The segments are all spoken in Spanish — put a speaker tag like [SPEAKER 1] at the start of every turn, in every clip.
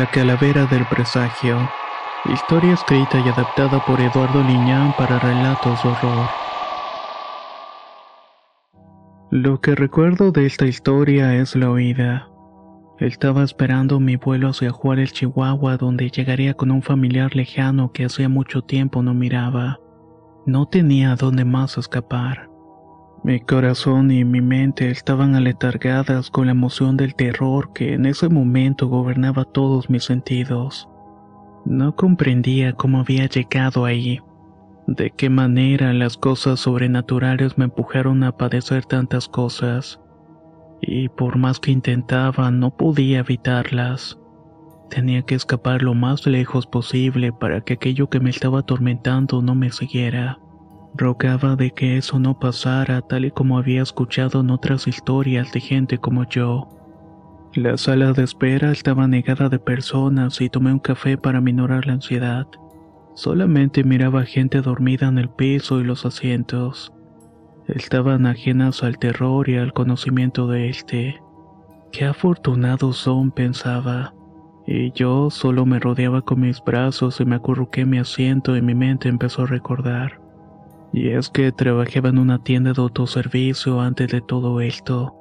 [SPEAKER 1] La calavera del presagio. Historia escrita y adaptada por Eduardo Liñán para relatos de horror. Lo que recuerdo de esta historia es la oída. Estaba esperando mi vuelo hacia Juárez, Chihuahua, donde llegaría con un familiar lejano que hacía mucho tiempo no miraba. No tenía dónde más escapar. Mi corazón y mi mente estaban aletargadas con la emoción del terror que en ese momento gobernaba todos mis sentidos. No comprendía cómo había llegado ahí, de qué manera las cosas sobrenaturales me empujaron a padecer tantas cosas, y por más que intentaba no podía evitarlas. Tenía que escapar lo más lejos posible para que aquello que me estaba atormentando no me siguiera. Rogaba de que eso no pasara tal y como había escuchado en otras historias de gente como yo. La sala de espera estaba negada de personas y tomé un café para minorar la ansiedad. Solamente miraba gente dormida en el piso y los asientos. Estaban ajenas al terror y al conocimiento de este. Qué afortunados son, pensaba. Y yo solo me rodeaba con mis brazos y me acurruqué en mi asiento y mi mente empezó a recordar. Y es que trabajaba en una tienda de autoservicio antes de todo esto.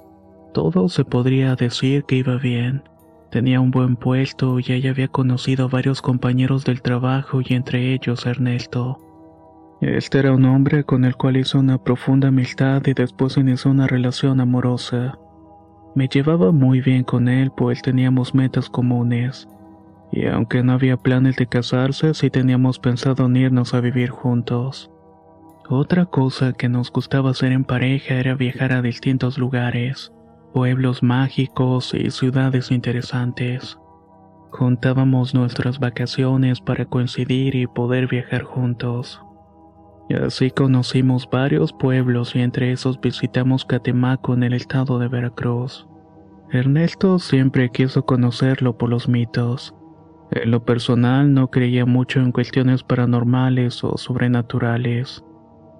[SPEAKER 1] Todo se podría decir que iba bien. Tenía un buen puesto y ella había conocido a varios compañeros del trabajo y entre ellos Ernesto. Este era un hombre con el cual hizo una profunda amistad y después inició una relación amorosa. Me llevaba muy bien con él pues teníamos metas comunes. Y aunque no había planes de casarse, sí teníamos pensado unirnos a vivir juntos. Otra cosa que nos gustaba hacer en pareja era viajar a distintos lugares, pueblos mágicos y ciudades interesantes. Juntábamos nuestras vacaciones para coincidir y poder viajar juntos. Así conocimos varios pueblos y entre esos visitamos Catemaco en el estado de Veracruz. Ernesto siempre quiso conocerlo por los mitos. En lo personal no creía mucho en cuestiones paranormales o sobrenaturales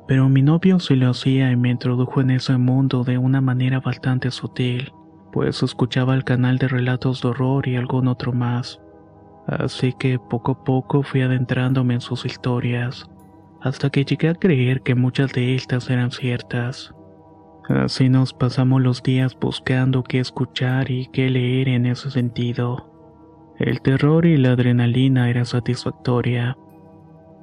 [SPEAKER 1] pero mi novio sí lo hacía y me introdujo en ese mundo de una manera bastante sutil, pues escuchaba el canal de relatos de horror y algún otro más. Así que poco a poco fui adentrándome en sus historias, hasta que llegué a creer que muchas de estas eran ciertas. Así nos pasamos los días buscando qué escuchar y qué leer en ese sentido. El terror y la adrenalina eran satisfactoria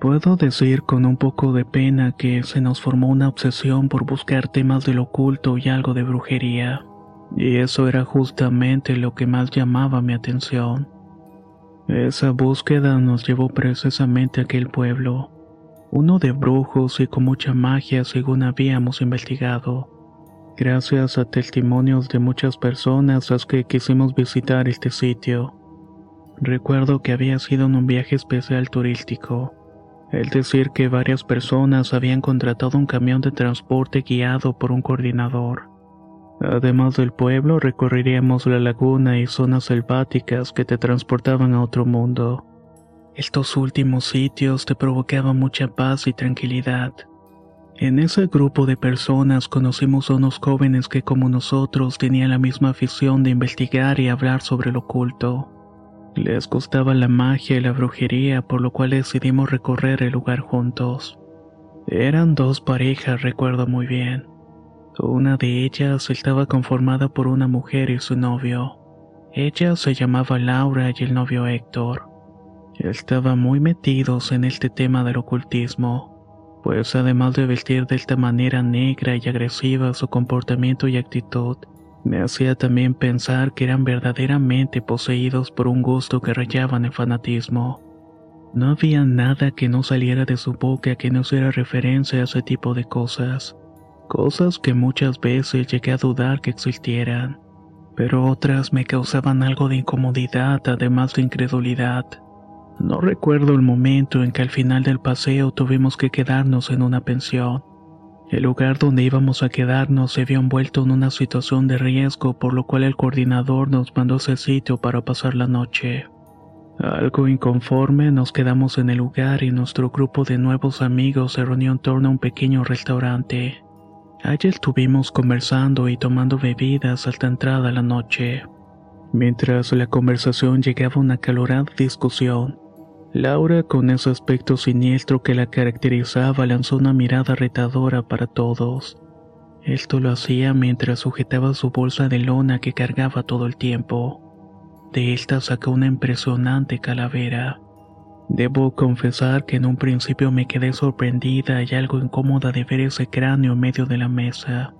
[SPEAKER 1] Puedo decir con un poco de pena que se nos formó una obsesión por buscar temas del oculto y algo de brujería, y eso era justamente lo que más llamaba mi atención. Esa búsqueda nos llevó precisamente a aquel pueblo, uno de brujos y con mucha magia según habíamos investigado. Gracias a testimonios de muchas personas las que quisimos visitar este sitio. Recuerdo que había sido en un viaje especial turístico es decir, que varias personas habían contratado un camión de transporte guiado por un coordinador. Además del pueblo, recorreríamos la laguna y zonas selváticas que te transportaban a otro mundo. Estos últimos sitios te provocaban mucha paz y tranquilidad. En ese grupo de personas conocimos a unos jóvenes que como nosotros tenían la misma afición de investigar y hablar sobre lo oculto. Les gustaba la magia y la brujería, por lo cual decidimos recorrer el lugar juntos. Eran dos parejas, recuerdo muy bien. Una de ellas estaba conformada por una mujer y su novio. Ella se llamaba Laura y el novio Héctor. Estaban muy metidos en este tema del ocultismo, pues además de vestir de esta manera negra y agresiva su comportamiento y actitud, me hacía también pensar que eran verdaderamente poseídos por un gusto que rayaban el fanatismo. No había nada que no saliera de su boca que no hiciera referencia a ese tipo de cosas, cosas que muchas veces llegué a dudar que existieran pero otras me causaban algo de incomodidad además de incredulidad. No recuerdo el momento en que al final del paseo tuvimos que quedarnos en una pensión. El lugar donde íbamos a quedarnos se vio envuelto en una situación de riesgo por lo cual el coordinador nos mandó ese sitio para pasar la noche. Algo inconforme nos quedamos en el lugar y nuestro grupo de nuevos amigos se reunió en torno a un pequeño restaurante. Allí estuvimos conversando y tomando bebidas hasta entrada la noche. Mientras la conversación llegaba a una calorada discusión, Laura, con ese aspecto siniestro que la caracterizaba, lanzó una mirada retadora para todos. Esto lo hacía mientras sujetaba su bolsa de lona que cargaba todo el tiempo. De esta sacó una impresionante calavera. Debo confesar que en un principio me quedé sorprendida y algo incómoda de ver ese cráneo en medio de la mesa.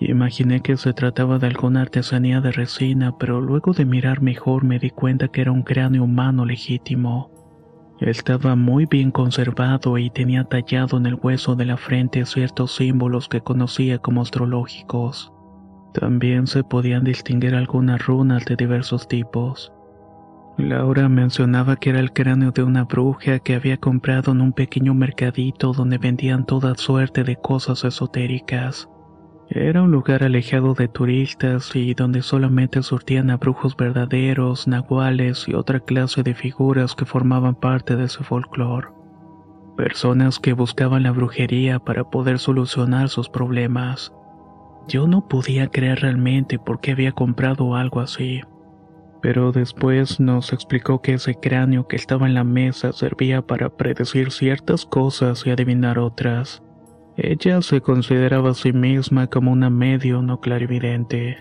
[SPEAKER 1] Imaginé que se trataba de alguna artesanía de resina, pero luego de mirar mejor me di cuenta que era un cráneo humano legítimo. Estaba muy bien conservado y tenía tallado en el hueso de la frente ciertos símbolos que conocía como astrológicos. También se podían distinguir algunas runas de diversos tipos. Laura mencionaba que era el cráneo de una bruja que había comprado en un pequeño mercadito donde vendían toda suerte de cosas esotéricas. Era un lugar alejado de turistas y donde solamente surtían a brujos verdaderos, nahuales y otra clase de figuras que formaban parte de ese folclore. Personas que buscaban la brujería para poder solucionar sus problemas. Yo no podía creer realmente por qué había comprado algo así pero después nos explicó que ese cráneo que estaba en la mesa servía para predecir ciertas cosas y adivinar otras. Ella se consideraba a sí misma como una medio no clarividente.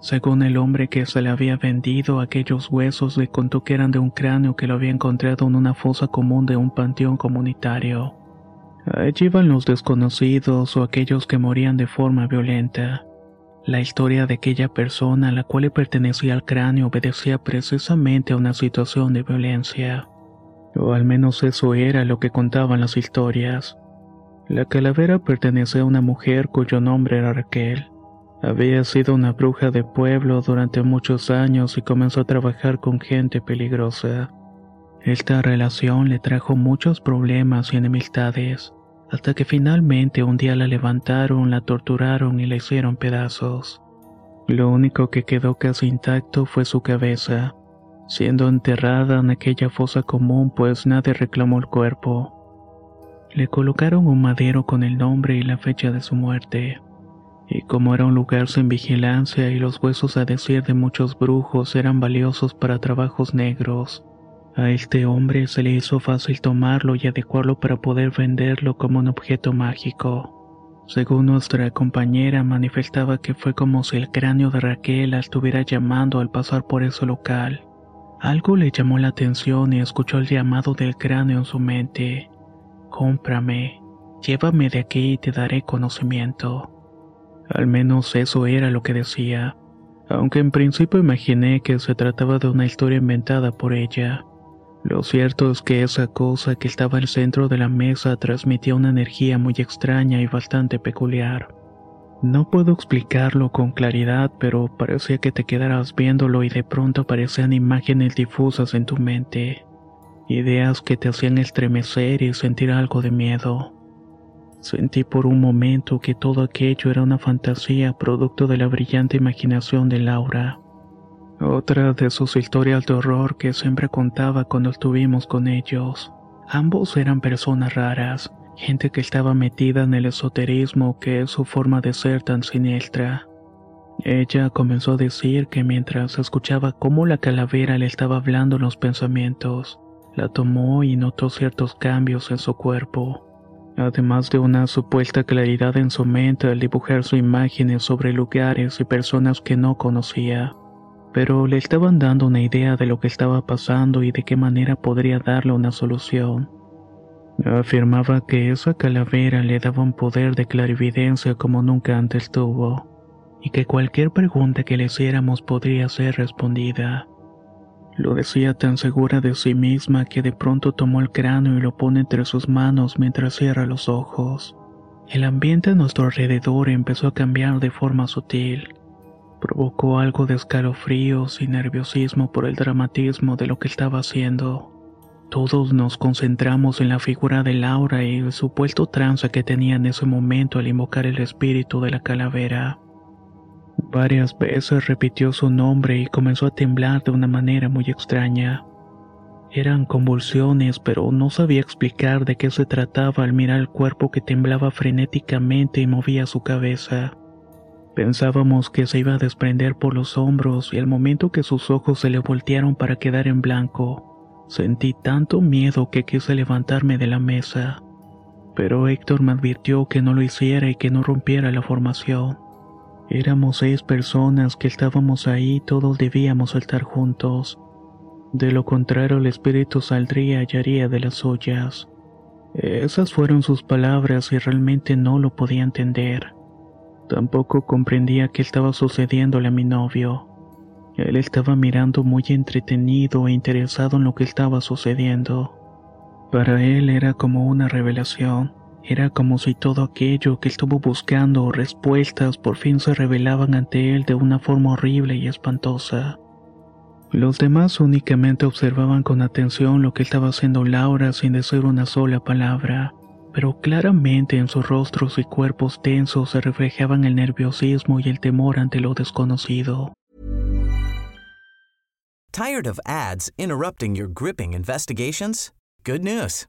[SPEAKER 1] Según el hombre que se le había vendido aquellos huesos, le contó que eran de un cráneo que lo había encontrado en una fosa común de un panteón comunitario. Allí iban los desconocidos o aquellos que morían de forma violenta. La historia de aquella persona a la cual le pertenecía el cráneo obedecía precisamente a una situación de violencia. O al menos eso era lo que contaban las historias. La calavera pertenecía a una mujer cuyo nombre era Raquel. Había sido una bruja de pueblo durante muchos años y comenzó a trabajar con gente peligrosa. Esta relación le trajo muchos problemas y enemistades hasta que finalmente un día la levantaron, la torturaron y la hicieron pedazos. Lo único que quedó casi intacto fue su cabeza, siendo enterrada en aquella fosa común pues nadie reclamó el cuerpo. Le colocaron un madero con el nombre y la fecha de su muerte. Y como era un lugar sin vigilancia y los huesos a decir de muchos brujos eran valiosos para trabajos negros, a este hombre se le hizo fácil tomarlo y adecuarlo para poder venderlo como un objeto mágico. Según nuestra compañera, manifestaba que fue como si el cráneo de Raquel estuviera llamando al pasar por ese local. Algo le llamó la atención y escuchó el llamado del cráneo en su mente. Cómprame, llévame de aquí y te daré conocimiento. Al menos eso era lo que decía, aunque en principio imaginé que se trataba de una historia inventada por ella. Lo cierto es que esa cosa que estaba al centro de la mesa transmitía una energía muy extraña y bastante peculiar. No puedo explicarlo con claridad, pero parecía que te quedaras viéndolo y de pronto aparecían imágenes difusas en tu mente, ideas que te hacían estremecer y sentir algo de miedo. Sentí por un momento que todo aquello era una fantasía producto de la brillante imaginación de Laura. Otra de sus historias de horror que siempre contaba cuando estuvimos con ellos. Ambos eran personas raras, gente que estaba metida en el esoterismo que es su forma de ser tan siniestra. Ella comenzó a decir que mientras escuchaba cómo la calavera le estaba hablando en los pensamientos, la tomó y notó ciertos cambios en su cuerpo, además de una supuesta claridad en su mente al dibujar sus imágenes sobre lugares y personas que no conocía. Pero le estaban dando una idea de lo que estaba pasando y de qué manera podría darle una solución. Afirmaba que esa calavera le daba un poder de clarividencia como nunca antes tuvo y que cualquier pregunta que le hiciéramos podría ser respondida. Lo decía tan segura de sí misma que de pronto tomó el cráneo y lo pone entre sus manos mientras cierra los ojos. El ambiente a nuestro alrededor empezó a cambiar de forma sutil. Provocó algo de escalofríos y nerviosismo por el dramatismo de lo que estaba haciendo. Todos nos concentramos en la figura de Laura y el supuesto trance que tenía en ese momento al invocar el espíritu de la calavera. Varias veces repitió su nombre y comenzó a temblar de una manera muy extraña. Eran convulsiones, pero no sabía explicar de qué se trataba al mirar el cuerpo que temblaba frenéticamente y movía su cabeza. Pensábamos que se iba a desprender por los hombros y al momento que sus ojos se le voltearon para quedar en blanco, sentí tanto miedo que quise levantarme de la mesa. Pero Héctor me advirtió que no lo hiciera y que no rompiera la formación. Éramos seis personas que estábamos ahí y todos debíamos saltar juntos. De lo contrario el espíritu saldría y haría de las suyas. Esas fueron sus palabras y realmente no lo podía entender. Tampoco comprendía qué estaba sucediéndole a mi novio. Él estaba mirando muy entretenido e interesado en lo que estaba sucediendo. Para él era como una revelación. Era como si todo aquello que estuvo buscando respuestas por fin se revelaban ante él de una forma horrible y espantosa. Los demás únicamente observaban con atención lo que estaba haciendo Laura sin decir una sola palabra, pero claramente en sus rostros y cuerpos tensos se reflejaban el nerviosismo y el temor ante lo desconocido.
[SPEAKER 2] Tired of ads interrupting your gripping investigations? Good news.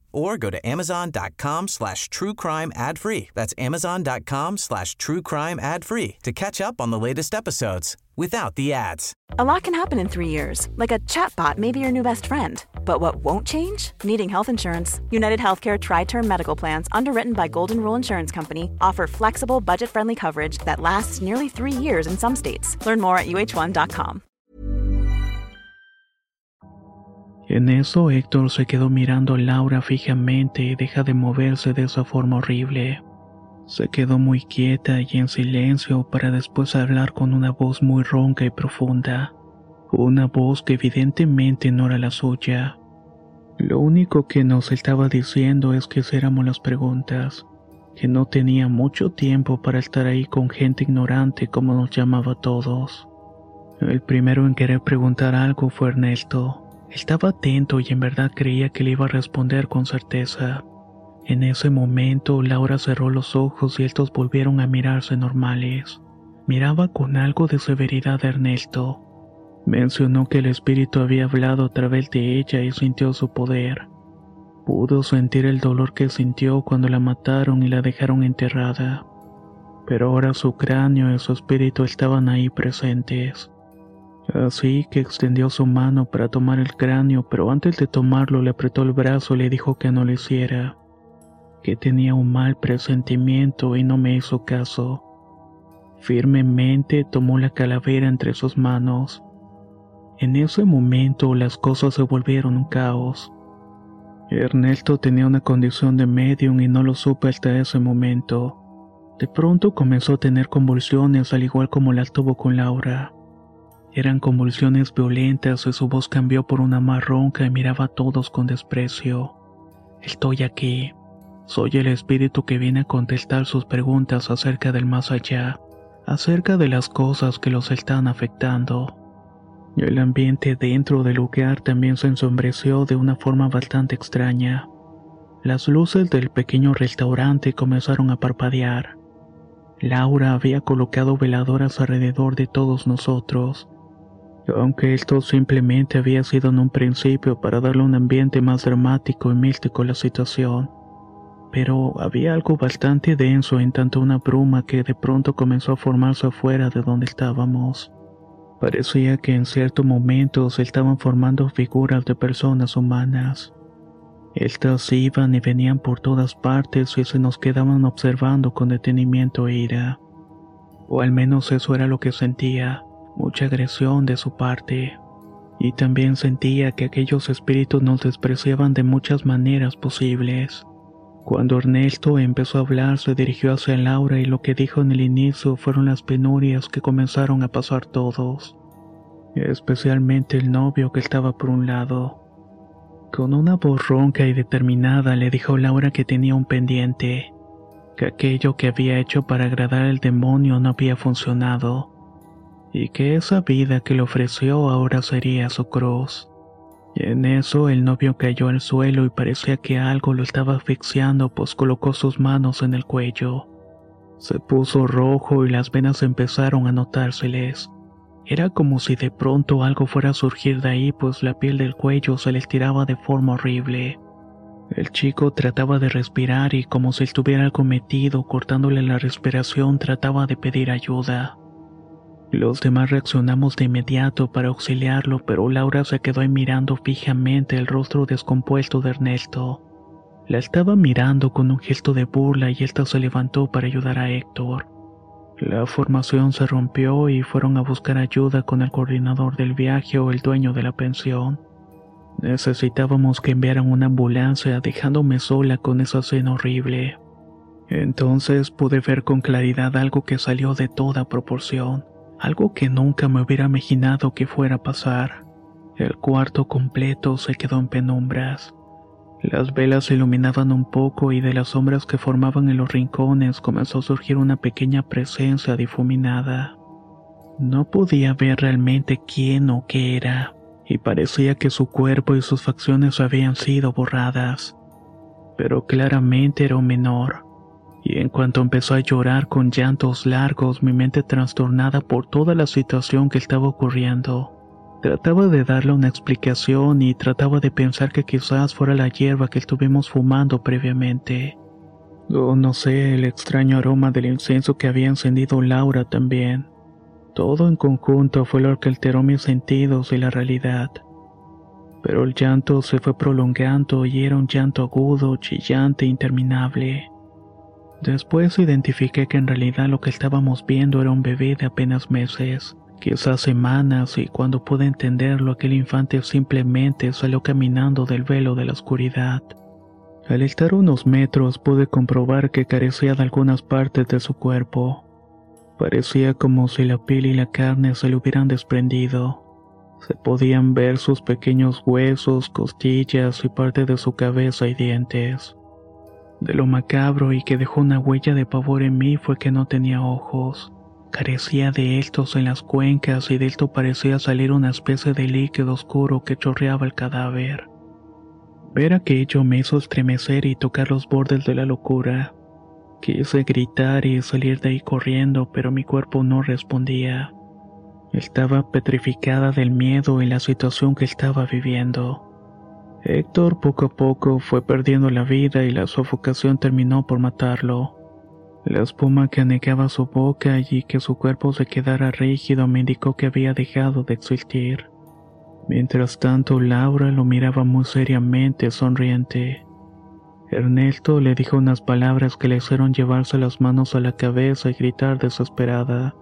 [SPEAKER 2] or go to amazon.com slash true crime ad free. That's amazon.com slash true crime ad free to catch up on the latest episodes without the ads.
[SPEAKER 3] A lot can happen in three years, like a chatbot may be your new best friend. But what won't change? Needing health insurance. United Healthcare Tri Term Medical Plans, underwritten by Golden Rule Insurance Company, offer flexible, budget friendly coverage that lasts nearly three years in some states. Learn more at uh1.com.
[SPEAKER 1] En eso, Héctor se quedó mirando a Laura fijamente y deja de moverse de esa forma horrible. Se quedó muy quieta y en silencio para después hablar con una voz muy ronca y profunda. Una voz que evidentemente no era la suya. Lo único que nos estaba diciendo es que hiciéramos las preguntas, que no tenía mucho tiempo para estar ahí con gente ignorante como nos llamaba a todos. El primero en querer preguntar algo fue Ernesto. Estaba atento y en verdad creía que le iba a responder con certeza. En ese momento Laura cerró los ojos y estos volvieron a mirarse normales. Miraba con algo de severidad a Ernesto. Mencionó que el espíritu había hablado a través de ella y sintió su poder. Pudo sentir el dolor que sintió cuando la mataron y la dejaron enterrada. Pero ahora su cráneo y su espíritu estaban ahí presentes. Así que extendió su mano para tomar el cráneo, pero antes de tomarlo le apretó el brazo y le dijo que no lo hiciera, que tenía un mal presentimiento y no me hizo caso. Firmemente tomó la calavera entre sus manos. En ese momento las cosas se volvieron un caos. Ernesto tenía una condición de medium y no lo supe hasta ese momento. De pronto comenzó a tener convulsiones al igual como las tuvo con Laura. Eran convulsiones violentas y su voz cambió por una más ronca y miraba a todos con desprecio. Estoy aquí. Soy el espíritu que viene a contestar sus preguntas acerca del más allá, acerca de las cosas que los están afectando. El ambiente dentro del lugar también se ensombreció de una forma bastante extraña. Las luces del pequeño restaurante comenzaron a parpadear. Laura había colocado veladoras alrededor de todos nosotros aunque esto simplemente había sido en un principio para darle un ambiente más dramático y místico a la situación. Pero había algo bastante denso en tanto una bruma que de pronto comenzó a formarse afuera de donde estábamos. Parecía que en cierto momento se estaban formando figuras de personas humanas. Estas iban y venían por todas partes y se nos quedaban observando con detenimiento e ira. O al menos eso era lo que sentía mucha agresión de su parte. Y también sentía que aquellos espíritus nos despreciaban de muchas maneras posibles. Cuando Ernesto empezó a hablar se dirigió hacia Laura y lo que dijo en el inicio fueron las penurias que comenzaron a pasar todos, especialmente el novio que estaba por un lado. Con una voz ronca y determinada le dijo Laura que tenía un pendiente, que aquello que había hecho para agradar al demonio no había funcionado y que esa vida que le ofreció ahora sería su cruz. En eso el novio cayó al suelo y parecía que algo lo estaba asfixiando, pues colocó sus manos en el cuello. Se puso rojo y las venas empezaron a notárseles. Era como si de pronto algo fuera a surgir de ahí, pues la piel del cuello se le estiraba de forma horrible. El chico trataba de respirar y como si estuviera algo metido cortándole la respiración trataba de pedir ayuda. Los demás reaccionamos de inmediato para auxiliarlo, pero Laura se quedó mirando fijamente el rostro descompuesto de Ernesto. La estaba mirando con un gesto de burla y ésta se levantó para ayudar a Héctor. La formación se rompió y fueron a buscar ayuda con el coordinador del viaje o el dueño de la pensión. Necesitábamos que enviaran una ambulancia dejándome sola con esa escena horrible. Entonces pude ver con claridad algo que salió de toda proporción algo que nunca me hubiera imaginado que fuera a pasar. El cuarto completo se quedó en penumbras. Las velas se iluminaban un poco y de las sombras que formaban en los rincones comenzó a surgir una pequeña presencia difuminada. No podía ver realmente quién o qué era, y parecía que su cuerpo y sus facciones habían sido borradas. Pero claramente era un menor, y en cuanto empezó a llorar con llantos largos, mi mente trastornada por toda la situación que estaba ocurriendo. Trataba de darle una explicación y trataba de pensar que quizás fuera la hierba que estuvimos fumando previamente. O no sé, el extraño aroma del incienso que había encendido Laura también. Todo en conjunto fue lo que alteró mis sentidos y la realidad. Pero el llanto se fue prolongando y era un llanto agudo, chillante e interminable. Después identifiqué que en realidad lo que estábamos viendo era un bebé de apenas meses, quizás semanas, y cuando pude entenderlo aquel infante simplemente salió caminando del velo de la oscuridad. Al estar unos metros pude comprobar que carecía de algunas partes de su cuerpo. Parecía como si la piel y la carne se le hubieran desprendido. Se podían ver sus pequeños huesos, costillas y parte de su cabeza y dientes. De lo macabro y que dejó una huella de pavor en mí fue que no tenía ojos. Carecía de estos en las cuencas y de esto parecía salir una especie de líquido oscuro que chorreaba el cadáver. Ver aquello me hizo estremecer y tocar los bordes de la locura. Quise gritar y salir de ahí corriendo, pero mi cuerpo no respondía. Estaba petrificada del miedo y la situación que estaba viviendo. Héctor poco a poco fue perdiendo la vida y la sofocación terminó por matarlo. La espuma que anegaba su boca y que su cuerpo se quedara rígido me indicó que había dejado de existir. Mientras tanto, Laura lo miraba muy seriamente, sonriente. Ernesto le dijo unas palabras que le hicieron llevarse las manos a la cabeza y gritar desesperada.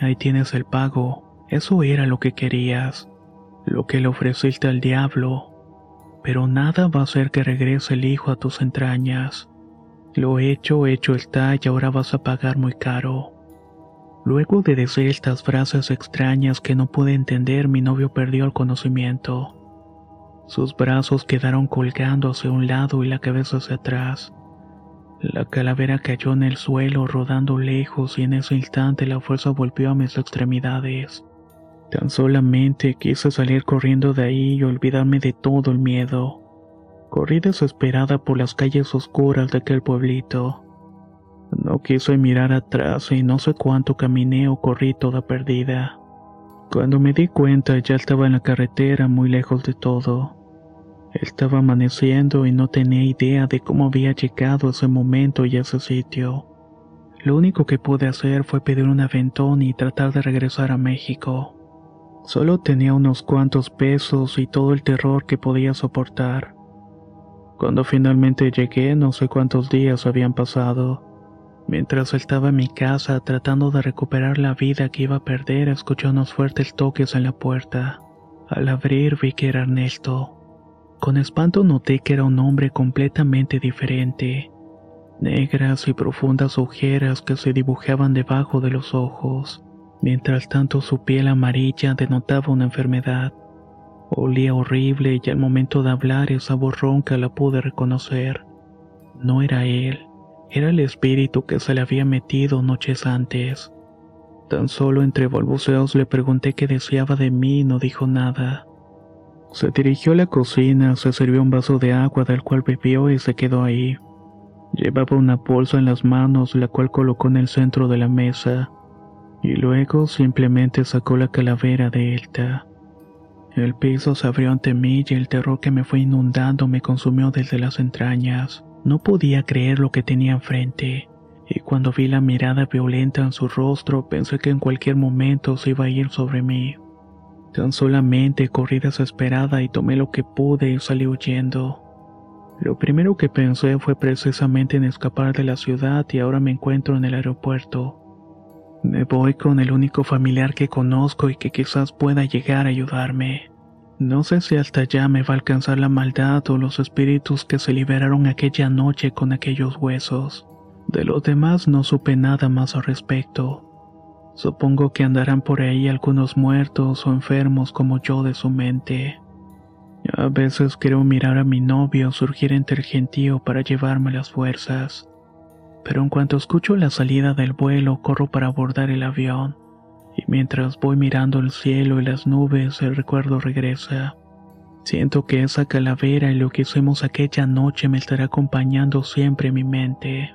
[SPEAKER 1] Ahí tienes el pago. Eso era lo que querías. Lo que le ofreciste al diablo pero nada va a hacer que regrese el hijo a tus entrañas. Lo hecho, hecho está y ahora vas a pagar muy caro. Luego de decir estas frases extrañas que no pude entender, mi novio perdió el conocimiento. Sus brazos quedaron colgando hacia un lado y la cabeza hacia atrás. La calavera cayó en el suelo rodando lejos y en ese instante la fuerza volvió a mis extremidades. Tan solamente quise salir corriendo de ahí y olvidarme de todo el miedo. Corrí desesperada por las calles oscuras de aquel pueblito. No quise mirar atrás y no sé cuánto caminé o corrí toda perdida. Cuando me di cuenta ya estaba en la carretera muy lejos de todo. Estaba amaneciendo y no tenía idea de cómo había llegado ese momento y ese sitio. Lo único que pude hacer fue pedir un aventón y tratar de regresar a México. Solo tenía unos cuantos pesos y todo el terror que podía soportar. Cuando finalmente llegué no sé cuántos días habían pasado. Mientras estaba en mi casa tratando de recuperar la vida que iba a perder, escuché unos fuertes toques en la puerta. Al abrir vi que era Ernesto. Con espanto noté que era un hombre completamente diferente. Negras y profundas ojeras que se dibujaban debajo de los ojos. Mientras tanto su piel amarilla denotaba una enfermedad. Olía horrible y al momento de hablar esa voz ronca la pude reconocer. No era él. Era el espíritu que se le había metido noches antes. Tan solo entre balbuceos le pregunté qué deseaba de mí y no dijo nada. Se dirigió a la cocina, se sirvió un vaso de agua del cual bebió y se quedó ahí. Llevaba una bolsa en las manos, la cual colocó en el centro de la mesa, y luego simplemente sacó la calavera de Elta. El piso se abrió ante mí y el terror que me fue inundando me consumió desde las entrañas. No podía creer lo que tenía enfrente, y cuando vi la mirada violenta en su rostro pensé que en cualquier momento se iba a ir sobre mí. Tan solamente corrí desesperada y tomé lo que pude y salí huyendo. Lo primero que pensé fue precisamente en escapar de la ciudad y ahora me encuentro en el aeropuerto. Me voy con el único familiar que conozco y que quizás pueda llegar a ayudarme. No sé si hasta allá me va a alcanzar la maldad o los espíritus que se liberaron aquella noche con aquellos huesos. De los demás no supe nada más al respecto. Supongo que andarán por ahí algunos muertos o enfermos como yo de su mente. A veces quiero mirar a mi novio surgir entre el gentío para llevarme las fuerzas. Pero en cuanto escucho la salida del vuelo corro para abordar el avión y mientras voy mirando el cielo y las nubes el recuerdo regresa. Siento que esa calavera y lo que hicimos aquella noche me estará acompañando siempre en mi mente.